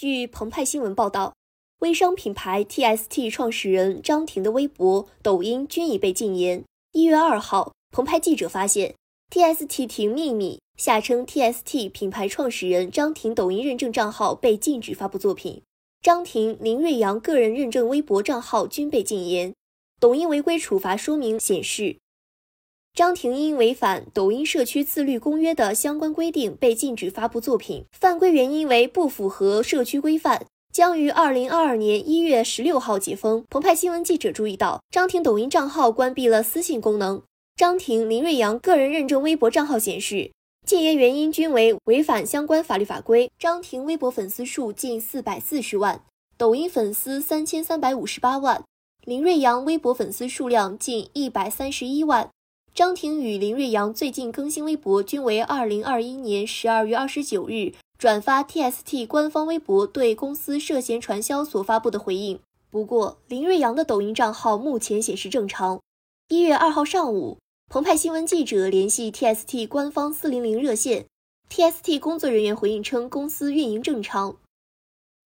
据澎湃新闻报道，微商品牌 TST 创始人张婷的微博、抖音均已被禁言。一月二号，澎湃记者发现，TST 婷秘密（下称 TST） 品牌创始人张婷抖音认证账号被禁止发布作品，张婷、林瑞阳个人认证微博账号均被禁言。抖音违规处罚说明显示。张婷因违反抖音社区自律公约的相关规定，被禁止发布作品。犯规原因为不符合社区规范，将于二零二二年一月十六号解封。澎湃新闻记者注意到，张婷抖音账号关闭了私信功能。张婷、林瑞阳个人认证微博账号显示，禁言原因均为违反相关法律法规。张婷微博粉丝数近四百四十万，抖音粉丝三千三百五十八万。林瑞阳微博粉丝数量近一百三十一万。张庭与林瑞阳最近更新微博均为二零二一年十二月二十九日转发 TST 官方微博对公司涉嫌传销所发布的回应。不过，林瑞阳的抖音账号目前显示正常。一月二号上午，澎湃新闻记者联系 TST 官方四零零热线，TST 工作人员回应称公司运营正常。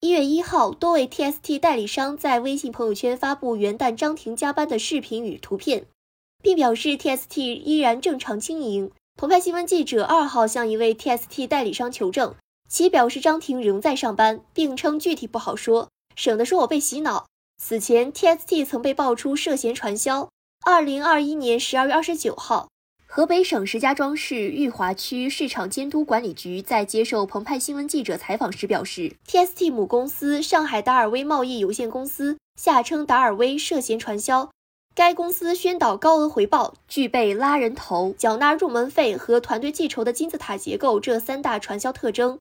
一月一号，多位 TST 代理商在微信朋友圈发布元旦张庭加班的视频与图片。并表示 TST 依然正常经营。澎湃新闻记者二号向一位 TST 代理商求证，其表示张婷仍在上班，并称具体不好说，省得说我被洗脑。此前 TST 曾被爆出涉嫌传销。二零二一年十二月二十九号，河北省石家庄市裕华区市场监督管理局在接受澎湃新闻记者采访时表示，TST 母公司上海达尔威贸易有限公司（下称达尔威）涉嫌传销。该公司宣导高额回报，具备拉人头、缴纳入门费和团队记仇的金字塔结构这三大传销特征。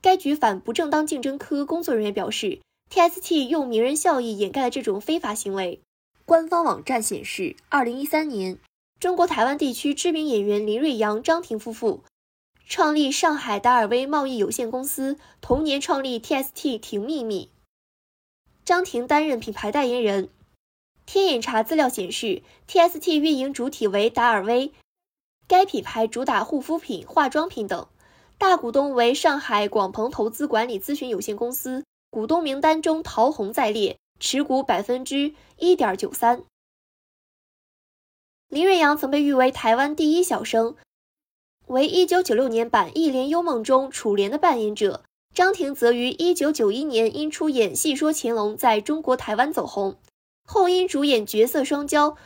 该局反不正当竞争科工作人员表示，TST 用名人效益掩盖了这种非法行为。官方网站显示，二零一三年，中国台湾地区知名演员林瑞阳、张婷夫妇创立上海达尔威贸易有限公司，同年创立 TST 婷秘密，张婷担任品牌代言人。天眼查资料显示，TST 运营主体为达尔威，该品牌主打护肤品、化妆品等，大股东为上海广鹏投资管理咨询有限公司，股东名单中陶虹在列，持股百分之一点九三。林瑞阳曾被誉为台湾第一小生，为一九九六年版《一帘幽梦》中楚濂的扮演者。张庭则于一九九一年因出演《戏说乾隆》在中国台湾走红。后因主演《角色双骄》《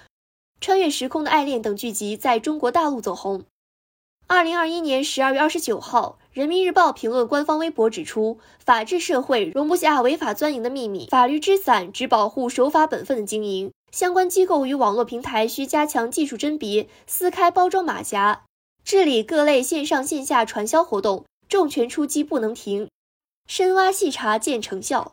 穿越时空的爱恋》等剧集，在中国大陆走红。二零二一年十二月二十九号，《人民日报》评论官方微博指出：“法治社会容不下违法钻营的秘密，法律之伞只保护守法本分的经营。相关机构与网络平台需加强技术甄别，撕开包装马甲，治理各类线上线下传销活动，重拳出击不能停，深挖细查见成效。”